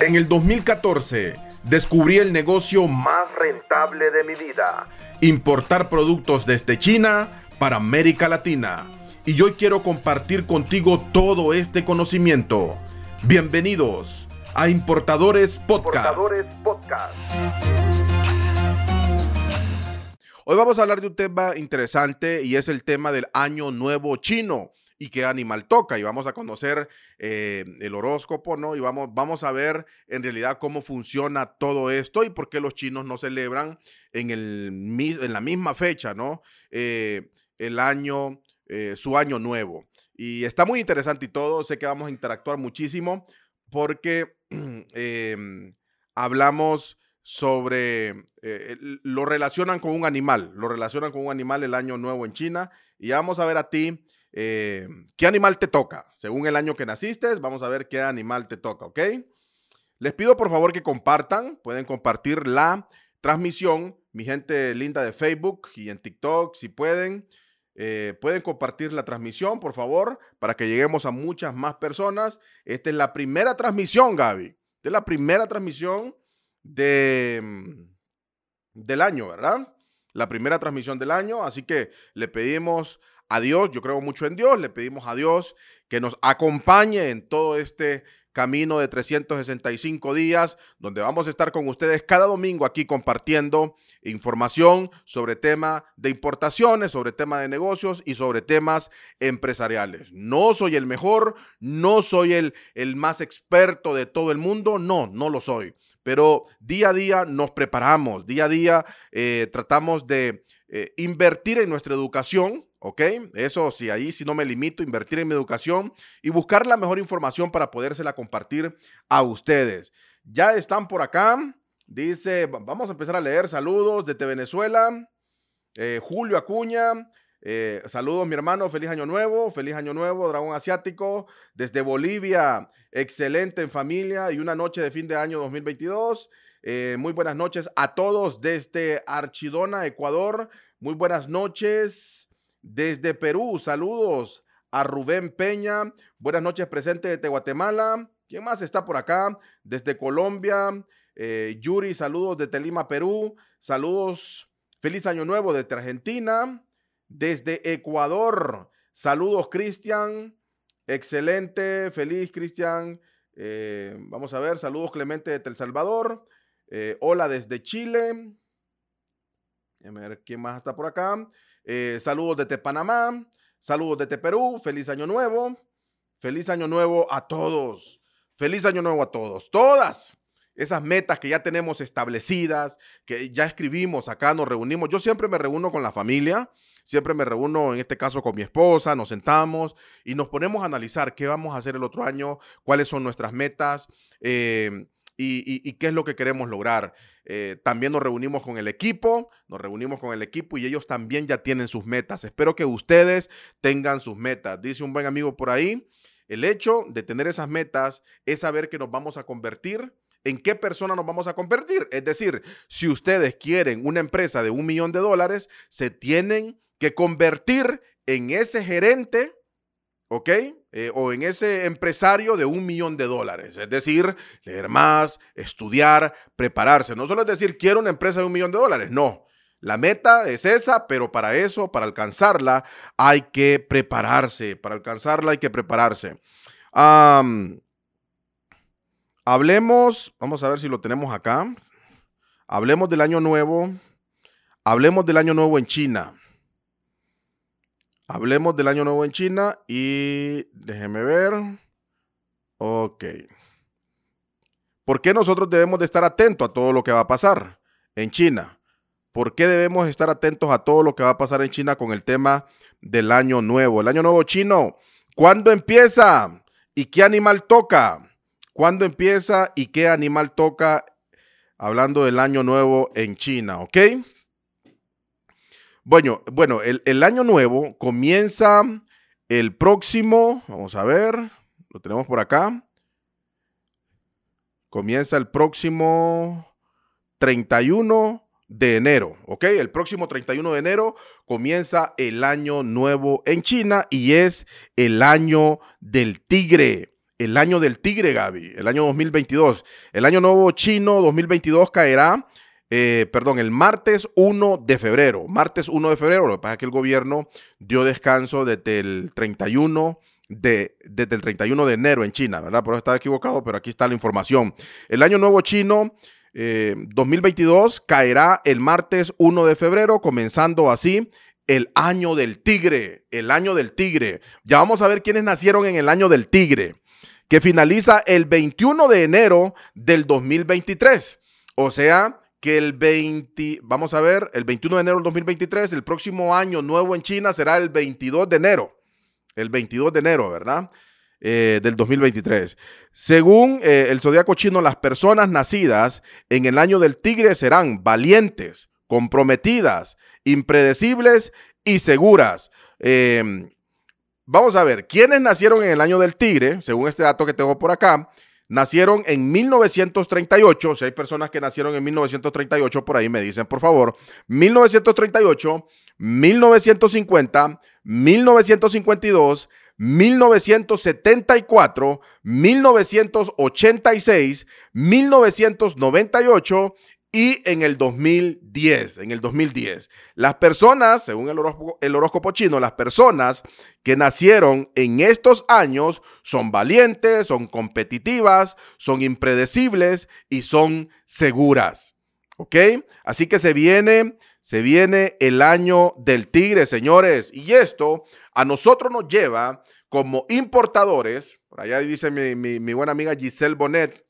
En el 2014 descubrí el negocio más rentable de mi vida. Importar productos desde China para América Latina. Y hoy quiero compartir contigo todo este conocimiento. Bienvenidos a Importadores Podcast. Hoy vamos a hablar de un tema interesante y es el tema del Año Nuevo Chino y qué animal toca. Y vamos a conocer eh, el horóscopo, ¿no? Y vamos, vamos a ver en realidad cómo funciona todo esto y por qué los chinos no celebran en, el, en la misma fecha, ¿no? Eh, el año, eh, su año nuevo. Y está muy interesante y todo. Sé que vamos a interactuar muchísimo porque em, hablamos sobre, lo relacionan con un animal, lo relacionan con un animal el año nuevo en China. Y vamos a ver a ti eh, qué animal te toca. Según el año que naciste, vamos a ver qué animal te toca, ¿ok? Les pido por favor que compartan, pueden compartir la transmisión, mi gente linda de Facebook y en TikTok, si pueden. Eh, pueden compartir la transmisión, por favor, para que lleguemos a muchas más personas. Esta es la primera transmisión, Gaby. Esta es la primera transmisión de, mm, del año, ¿verdad? La primera transmisión del año. Así que le pedimos a Dios, yo creo mucho en Dios, le pedimos a Dios que nos acompañe en todo este camino de 365 días, donde vamos a estar con ustedes cada domingo aquí compartiendo información sobre tema de importaciones, sobre tema de negocios y sobre temas empresariales. No soy el mejor, no soy el, el más experto de todo el mundo, no, no lo soy. Pero día a día nos preparamos, día a día eh, tratamos de eh, invertir en nuestra educación, ¿ok? Eso sí, ahí sí no me limito, invertir en mi educación y buscar la mejor información para podérsela compartir a ustedes. Ya están por acá, dice, vamos a empezar a leer saludos desde Venezuela, eh, Julio Acuña, eh, saludos mi hermano, feliz año nuevo, feliz año nuevo, dragón asiático, desde Bolivia, excelente en familia y una noche de fin de año 2022. Eh, muy buenas noches a todos desde Archidona, Ecuador. Muy buenas noches. Desde Perú, saludos a Rubén Peña. Buenas noches, presente de Guatemala. ¿Quién más está por acá? Desde Colombia. Eh, Yuri, saludos desde Lima, Perú. Saludos. Feliz Año Nuevo desde Argentina. Desde Ecuador. Saludos, Cristian. Excelente. Feliz, Cristian. Eh, vamos a ver. Saludos, Clemente de El Salvador. Eh, hola desde Chile. A ver quién más está por acá. Eh, saludos desde Panamá, saludos desde Perú, feliz año nuevo, feliz año nuevo a todos, feliz año nuevo a todos, todas esas metas que ya tenemos establecidas, que ya escribimos acá, nos reunimos. Yo siempre me reúno con la familia, siempre me reúno en este caso con mi esposa, nos sentamos y nos ponemos a analizar qué vamos a hacer el otro año, cuáles son nuestras metas. Eh, y, qué es lo que queremos lograr. Eh, también nos reunimos con el equipo, nos reunimos con el equipo y ellos también ya tienen sus metas. Espero que ustedes tengan sus metas. Dice un buen amigo por ahí, el hecho de tener esas metas es saber que nos vamos a convertir. ¿En qué persona nos vamos a convertir? Es decir, si ustedes quieren una empresa de un millón de dólares, se tienen que convertir en ese gerente ¿ok? Eh, o en ese empresario de un millón de dólares. Es decir, leer más, estudiar, prepararse. No solo es decir, quiero una empresa de un millón de dólares, no. La meta es esa, pero para eso, para alcanzarla, hay que prepararse. Para alcanzarla hay que prepararse. Hablemos, vamos a ver si lo tenemos acá. Hablemos del año nuevo. Hablemos del año nuevo en China. Hablemos del año nuevo en China y déjeme ver. Ok. ¿Por qué nosotros debemos de estar atentos a todo lo que va a pasar en China? ¿Por qué debemos estar atentos a todo lo que va a pasar en China con el tema del año nuevo? El año nuevo chino, ¿cuándo empieza? ¿Y qué animal toca? ¿Cuándo empieza y qué animal toca? Hablando del año nuevo en China, ¿ok? Bueno, bueno el, año nuevo comienza el próximo, vamos a ver, lo tenemos por acá. Comienza el próximo 31 de enero, ¿ok? El próximo 31 de enero comienza el año nuevo en China y es el año del tigre el año del tigre, Gaby, el año 2022. El año nuevo chino 2022 caerá, eh, perdón, el martes 1 de febrero. Martes 1 de febrero, lo que pasa es que el gobierno dio descanso desde el 31 de, desde el 31 de enero en China, ¿verdad? Por eso estaba equivocado, pero aquí está la información. El año nuevo chino 2022 eh, caerá el martes 1 de febrero, comenzando así el año del tigre, el año del tigre. Ya vamos a ver quiénes nacieron en el año del tigre, que finaliza el 21 de enero del 2023. O sea, que el 20, vamos a ver, el 21 de enero del 2023, el próximo año nuevo en China será el 22 de enero. El 22 de enero, ¿verdad? Eh, del 2023. Según eh, el zodiaco chino, las personas nacidas en el año del tigre serán valientes, comprometidas, impredecibles y seguras. Em, vamos a ver, ¿quiénes nacieron en el año del tigre? Según este dato que tengo por acá, nacieron en 1938. Si hay personas que nacieron en 1938, por ahí me dicen, por favor. 1938, 1950, 1952, 1974, 1986, 1998 y en el 2010, en el 2010. Las personas, según el horóscopo, chino, las personas que nacieron en estos años son valientes, son competitivas, son impredecibles y son seguras. ¿Ok? Así que se viene, se viene el año del tigre, señores. Y esto a nosotros nos lleva como importadores, por allá dice mi, buena amiga Giselle Bonet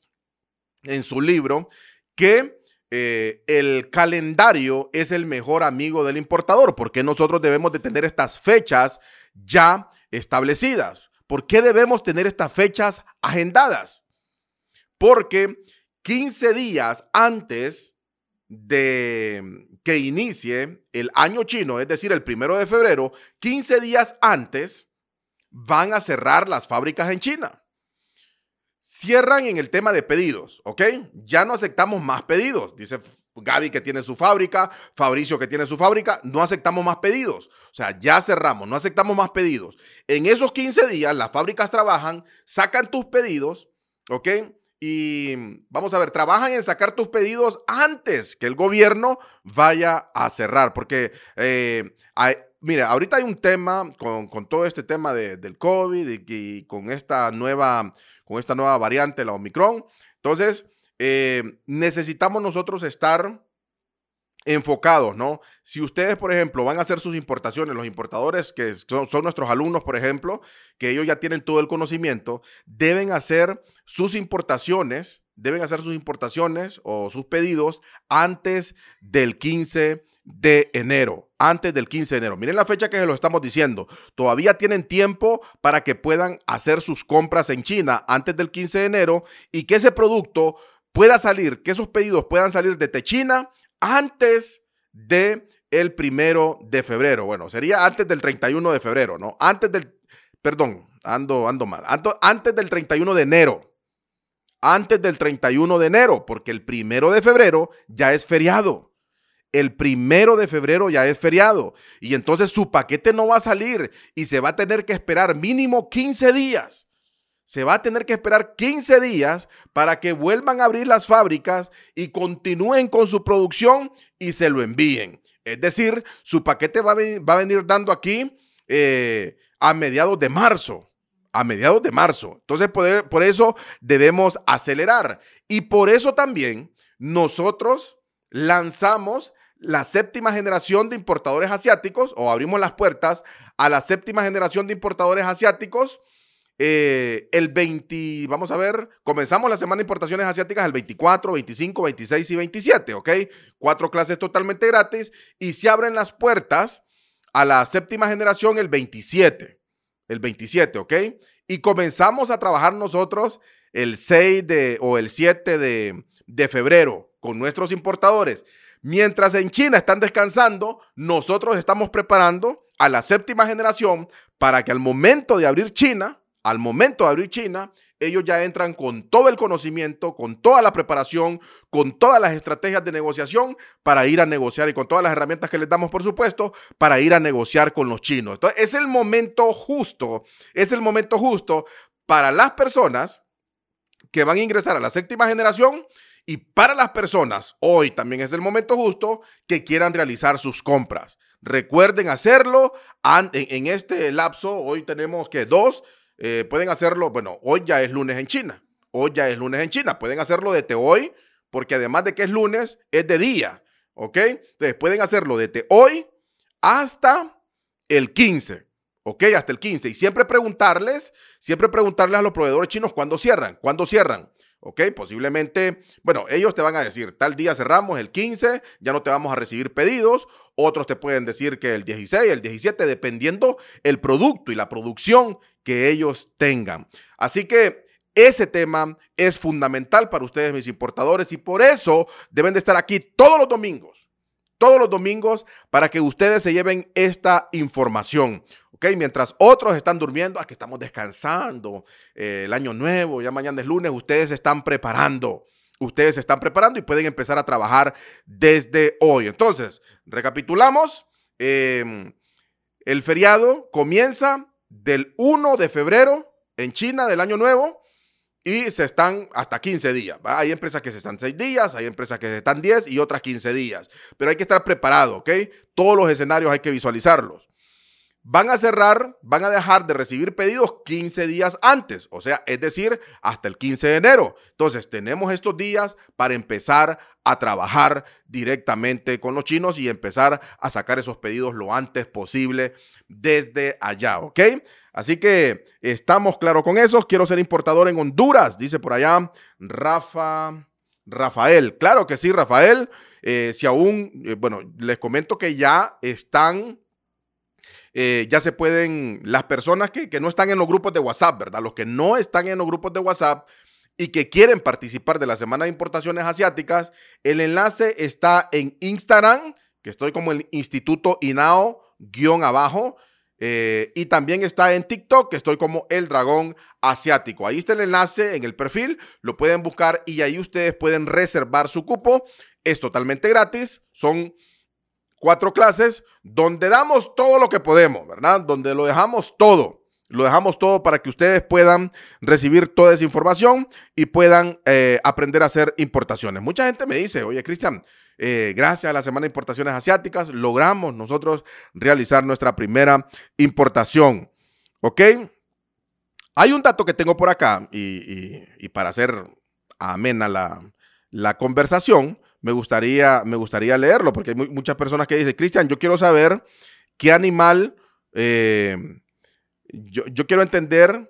en su libro, que eh, el calendario es el mejor amigo del importador. porque nosotros debemos de tener estas fechas ya establecidas? ¿Por qué debemos tener estas fechas agendadas? Porque 15 días antes de que inicie el año chino, es decir, el primero de febrero, 15 días antes, van a cerrar las fábricas en China. Cierran en el tema de pedidos, ¿ok? Ya no aceptamos más pedidos. Dice Gaby que tiene su fábrica, Fabricio que tiene su fábrica, no aceptamos más pedidos. O sea, ya cerramos, no aceptamos más pedidos. En esos 15 días las fábricas trabajan, sacan tus pedidos, ¿ok? Y vamos a ver, trabajan en sacar tus pedidos antes que el gobierno vaya a cerrar, porque eh, hay, ahorita hay un tema con, todo este tema del COVID y, con, esta nueva, con esta nueva variante, la Omicron. Entonces, eh, necesitamos nosotros estar enfocados, ¿no? Si ustedes, por ejemplo, van a hacer sus importaciones, los importadores que son, son, nuestros alumnos, por ejemplo, que ellos ya tienen todo el conocimiento, deben hacer sus importaciones, deben hacer sus importaciones o sus pedidos antes del 15 de enero, antes del 15 de enero. Miren la fecha que se lo estamos diciendo. Todavía tienen tiempo para que puedan hacer sus compras en China antes del 15 de enero y que ese producto pueda salir, que esos pedidos puedan salir desde China antes de el primero de febrero. Bueno, sería antes del 31 de febrero, ¿no? Antes del, perdón, ando, ando mal, antes del 31 de enero. Antes del 31 de enero, porque el primero de febrero ya es feriado el primero de febrero ya es feriado y entonces su paquete no va a salir y se va a tener que esperar mínimo 15 días. Se va a tener que esperar 15 días para que vuelvan a abrir las fábricas y continúen con su producción y se lo envíen. Es decir, su paquete va a venir, dando aquí eh, a mediados de marzo. A mediados de marzo. Entonces, por, por eso debemos acelerar. Y por eso también nosotros lanzamos la séptima generación de importadores asiáticos o abrimos las puertas a la séptima generación de importadores asiáticos. Eh, el 20, vamos a ver, comenzamos la semana de importaciones asiáticas el 24, 25, 26 y 27, ¿ok? Cuatro clases totalmente gratis y se abren las puertas a la séptima generación el 27, el 27, ¿ok? Y comenzamos a trabajar nosotros el 6 de, o el 7 de, de febrero con nuestros importadores. Mientras en China están descansando, nosotros estamos preparando a la séptima generación para que al momento de abrir China, al momento de abrir China, ellos ya entran con todo el conocimiento, con toda la preparación, con todas las estrategias de negociación para ir a negociar y con todas las herramientas que les damos, por supuesto, para ir a negociar con los chinos. Entonces, es el momento justo, es el momento justo para las personas que van a ingresar a la séptima generación y para las personas, hoy también es el momento justo, que quieran realizar sus compras. Recuerden hacerlo en este lapso. Hoy tenemos que dos, eh, pueden hacerlo, bueno, hoy ya es lunes en China. Hoy ya es lunes en China. Pueden hacerlo desde hoy, porque además de que es lunes, es de día. ¿Ok? Entonces pueden hacerlo desde hoy hasta el 15. ¿Ok? Hasta el 15. Y siempre preguntarles, siempre preguntarles a los proveedores chinos cuándo cierran, cuándo cierran. ¿Ok? Posiblemente, bueno, ellos te van a decir, tal día cerramos el 15, ya no te vamos a recibir pedidos, otros te pueden decir que el 16, el 17, dependiendo el producto y la producción que ellos tengan. Así que ese tema es fundamental para ustedes, mis importadores, y por eso deben de estar aquí todos los domingos todos los domingos para que ustedes se lleven esta información. Mientras otros están durmiendo, aquí estamos descansando, eh, el año nuevo, ya mañana es lunes, ustedes se están preparando. Ustedes se están preparando y pueden empezar a trabajar desde hoy. Entonces, recapitulamos. Em, el feriado comienza del 1 de febrero en China del año nuevo y se están hasta 15 días. Hay empresas que se están 6 días, hay empresas que se están 10 y otras 15 días. Pero hay que estar preparado, ¿ok? Todos los escenarios hay que visualizarlos. Van a cerrar, van a dejar de recibir pedidos 15 días antes, o sea, es decir, hasta el 15 de enero. Entonces, tenemos estos días para empezar a trabajar directamente con los chinos y empezar a sacar esos pedidos lo antes posible desde allá, ¿ok? Así que estamos claros con eso. Quiero ser importador en Honduras, dice por allá Rafa, Rafael. Claro que sí, Rafael. Eh, si aún, eh, bueno, les comento que ya están, eh, ya se pueden, las personas que, que no están en los grupos de WhatsApp, ¿verdad? Los que no están en los grupos de WhatsApp y que quieren participar de la Semana de Importaciones Asiáticas, el enlace está en Instagram, que estoy como el Instituto INAO guion abajo. Eh, y también está en TikTok, que estoy como el dragón asiático. Ahí está el enlace en el perfil, lo pueden buscar y ahí ustedes pueden reservar su cupo. Es totalmente gratis, son cuatro clases donde damos todo lo que podemos, ¿verdad? Donde lo dejamos todo. Lo dejamos todo para que ustedes puedan recibir toda esa información y puedan eh, aprender a hacer importaciones. Mucha gente me dice, oye, Cristian, eh, gracias a la Semana de Importaciones Asiáticas, logramos nosotros realizar nuestra primera importación. ¿Ok? Hay un dato que tengo por acá y, para hacer amena la, conversación, me gustaría, me gustaría leerlo porque hay muchas personas que dicen, Cristian, yo quiero saber qué animal, eh, yo, quiero entender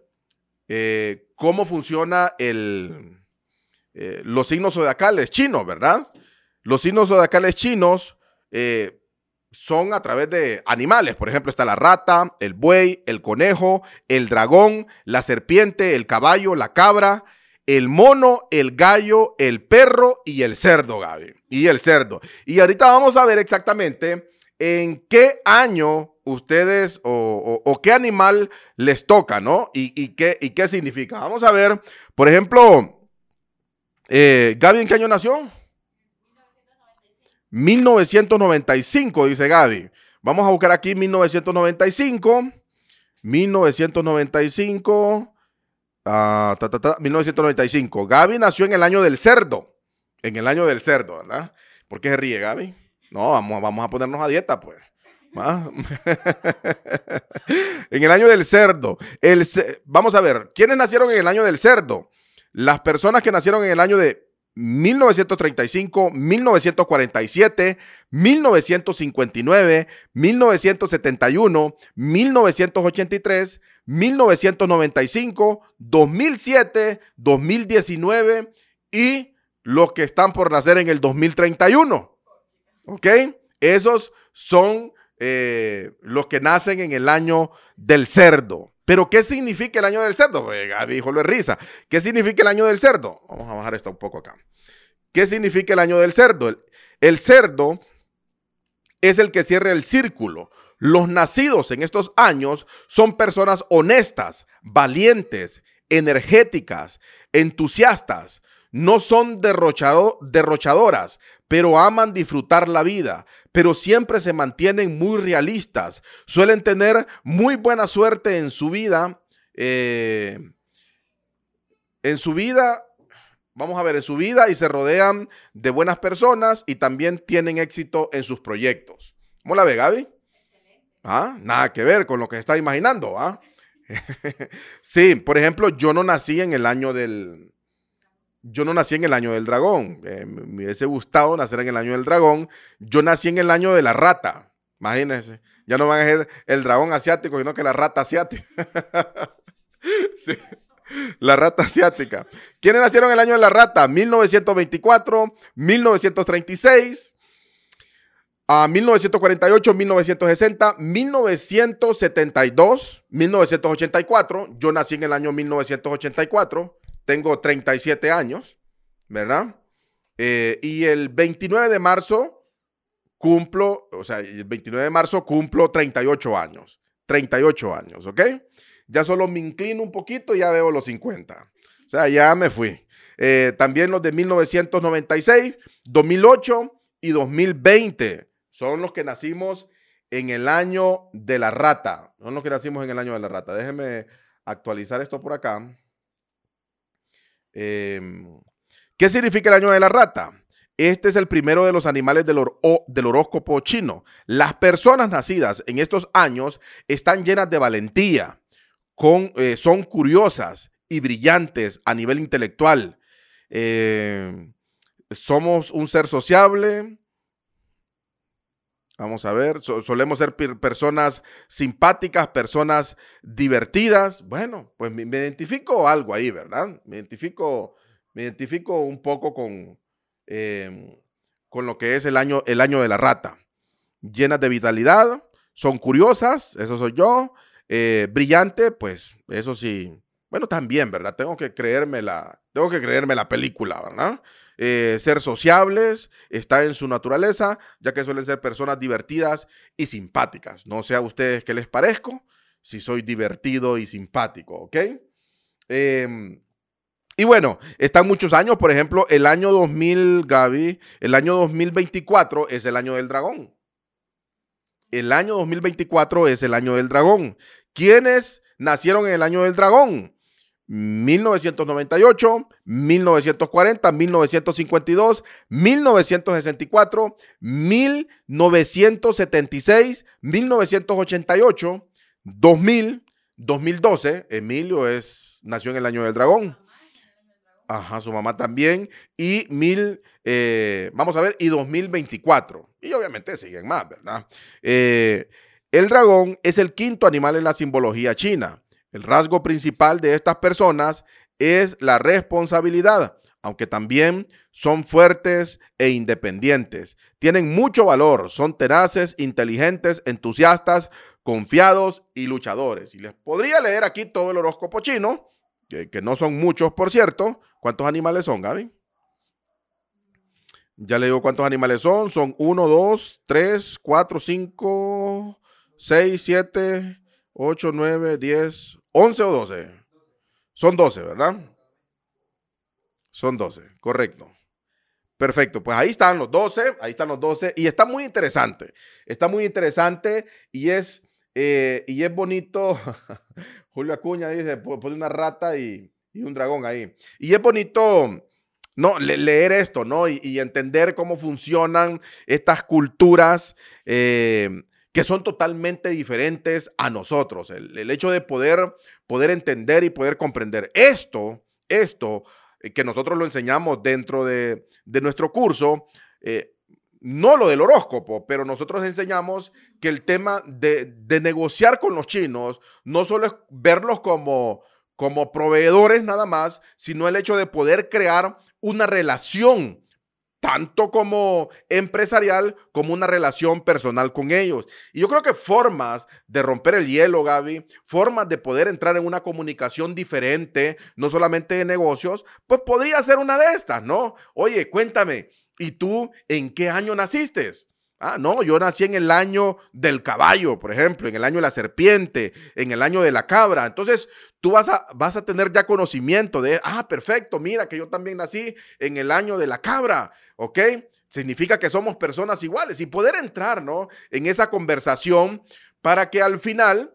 eh, cómo funciona el, los signos zodiacales chinos, ¿verdad? Los signos zodiacales chinos eh, son a través de animales. Por ejemplo, está la rata, el buey, el conejo, el dragón, la serpiente, el caballo, la cabra, el mono, el gallo, el perro y el cerdo, Gaby. Y el cerdo. Y ahorita vamos a ver exactamente en qué año ustedes o, qué animal les toca, ¿no? Y, qué, y qué significa. Vamos a ver, por ejemplo, eh, Gaby, ¿en qué año nació? 1995, dice Gaby. Vamos a buscar aquí 1995. 1995. 1995. Gaby nació en el año del cerdo. En el año del cerdo, ¿verdad? ¿Por qué se ríe Gaby? No, vamos, vamos a ponernos a dieta, pues. en el año del cerdo. El, vamos a ver, ¿quiénes nacieron en el año del cerdo? Las personas que nacieron en el año de 1935, 1947, 1959, 1971, 1983, 1995, 2007, 2019 y los que están por nacer en el 2031. ¿Ok? Esos son eh, los que nacen en el año del cerdo. Pero, ¿qué significa el año del cerdo? Dijo lo risa. ¿Qué significa el año del cerdo? Vamos a bajar esto un poco acá. ¿Qué significa el año del cerdo? El, cerdo es el que cierra el círculo. Los nacidos en estos años son personas honestas, valientes, energéticas, entusiastas. No son derrochadoras, pero aman disfrutar la vida pero siempre se mantienen muy realistas. Suelen tener muy buena suerte en su vida. Eh, en su vida, vamos a ver, en su vida y se rodean de buenas personas y también tienen éxito en sus proyectos. ¿Cómo la ve, Gaby? ¿Ah? Nada que ver con lo que está imaginando, ¿ah? sí, por ejemplo, yo no nací en el año del... Yo no nací en el año del dragón. Eh, me hubiese gustado nacer en el año del dragón. Yo nací en el año de la rata. Imagínense. Ya no van a ser el dragón asiático, sino que la rata asiática. sí. La rata asiática. ¿Quiénes nacieron en el año de la rata? 1924, 1936, a 1948, 1960, 1972, 1984. Yo nací en el año 1984, tengo 37 años, ¿verdad? Eh, y el 29 de marzo cumplo, o sea, el 29 de marzo cumplo 38 años. 38 años, ¿ok? Ya solo me inclino un poquito y ya veo los 50. O sea, ya me fui. Eh, también los de 1996, 2008 y 2020 son los que nacimos en el año de la rata. Son los que nacimos en el año de la rata. Déjenme actualizar esto por acá. Em, ¿Qué significa el año de la rata? Este es el primero de los animales del, horóscopo chino. Las personas nacidas en estos años están llenas de valentía, con, eh, son curiosas y brillantes a nivel intelectual. Em, somos un ser sociable, Vamos a ver, solemos ser personas simpáticas, personas divertidas. Bueno, pues me, identifico algo ahí, ¿verdad? Me identifico, me identifico un poco con, em, con lo que es el año, el año de la rata. Llenas de vitalidad, son curiosas, eso soy yo. Eh, brillante, pues eso sí. Bueno, también, ¿verdad? Tengo que creerme la, tengo que creerme la película, ¿verdad? Eh, ser sociables, está en su naturaleza, ya que suelen ser personas divertidas y simpáticas. No sé a ustedes qué les parezco, si soy divertido y simpático, ¿ok? Em, y bueno, están muchos años, por ejemplo, el año 2000, Gaby, el año 2024 es el año del dragón. El año 2024 es el año del dragón. ¿Quiénes nacieron en el año del dragón? 1998, 1940, 1952, 1964, 1976, 1988, 2000, 2012. Emilio es, nació en el año del dragón. Ajá, su mamá también. Y mil, eh, vamos a ver, y 2024. Y obviamente siguen más, ¿verdad? Eh, el dragón es el quinto animal en la simbología china. El rasgo principal de estas personas es la responsabilidad, aunque también son fuertes e independientes. Tienen mucho valor, son tenaces, inteligentes, entusiastas, confiados y luchadores. Y les podría leer aquí todo el horóscopo chino, que, no son muchos, por cierto. ¿Cuántos animales son, Gaby? Ya le digo cuántos animales son. Son 1, 2, 3, 4, 5, 6, 7, 8, 9, 10, 11 o 12. Son 12, ¿verdad? Son 12, correcto. Perfecto, pues ahí están los 12, ahí están los 12 y está muy interesante, está muy interesante y es, eh, y es bonito, Julio Acuña dice, pone una rata y, un dragón ahí. Y es bonito, no, leer esto, ¿no? Y, entender cómo funcionan estas culturas. Eh, que son totalmente diferentes a nosotros. El, hecho de poder, poder entender y poder comprender esto, esto eh, que nosotros lo enseñamos dentro de, nuestro curso, eh, no lo del horóscopo, pero nosotros enseñamos que el tema de, negociar con los chinos no solo es verlos como, como proveedores nada más, sino el hecho de poder crear una relación tanto como empresarial como una relación personal con ellos. Y yo creo que formas de romper el hielo, Gaby, formas de poder entrar en una comunicación diferente, no solamente de negocios, pues podría ser una de estas, ¿no? Oye, cuéntame, ¿y tú en qué año naciste? Ah, no, yo nací en el año del caballo, por ejemplo, en el año de la serpiente, en el año de la cabra. Entonces, tú vas a, vas a tener ya conocimiento de, ah, perfecto, mira que yo también nací en el año de la cabra, ¿ok? Significa que somos personas iguales y poder entrar, ¿no? En esa conversación para que al final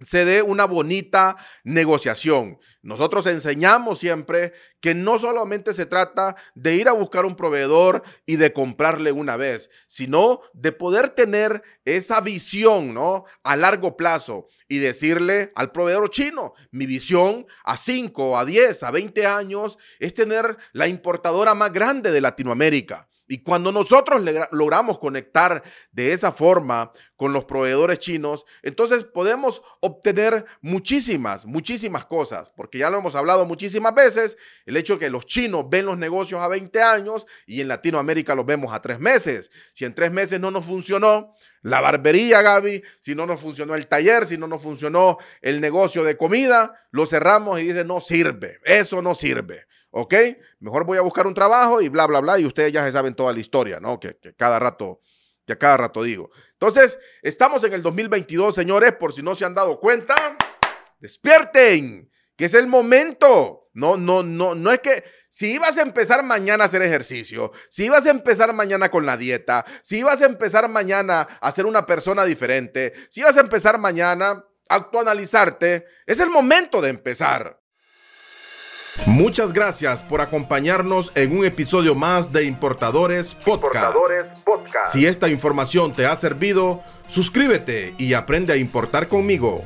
se dé una bonita negociación. Nosotros enseñamos siempre que no solamente se trata de ir a buscar un proveedor y de comprarle una vez, sino de poder tener esa visión, ¿no? A largo plazo y decirle al proveedor chino, mi visión a 5, a 10, a 20 años es tener la importadora más grande de Latinoamérica. Y cuando nosotros logramos conectar de esa forma con los proveedores chinos, entonces podemos obtener muchísimas, muchísimas cosas, porque ya lo hemos hablado muchísimas veces, el hecho de que los chinos ven los negocios a 20 años y en Latinoamérica los vemos a tres meses. Si en tres meses no nos funcionó la barbería, Gaby, si no nos funcionó el taller, si no nos funcionó el negocio de comida, lo cerramos y dice, no sirve, eso no sirve. ¿Ok? Mejor voy a buscar un trabajo y bla, bla, bla, y ustedes ya se saben toda la historia, ¿no? Que, cada rato, que cada rato digo. Entonces, estamos en el 2022, señores, por si no se han dado cuenta, despierten, que es el momento. No, no, no, no es que si ibas a empezar mañana a hacer ejercicio, si ibas a empezar mañana con la dieta, si ibas a empezar mañana a ser una persona diferente, si ibas a empezar mañana a actualizarte, es el momento de empezar. Muchas gracias por acompañarnos en un episodio más de Importadores Podcast. Si esta información te ha servido, suscríbete y aprende a importar conmigo.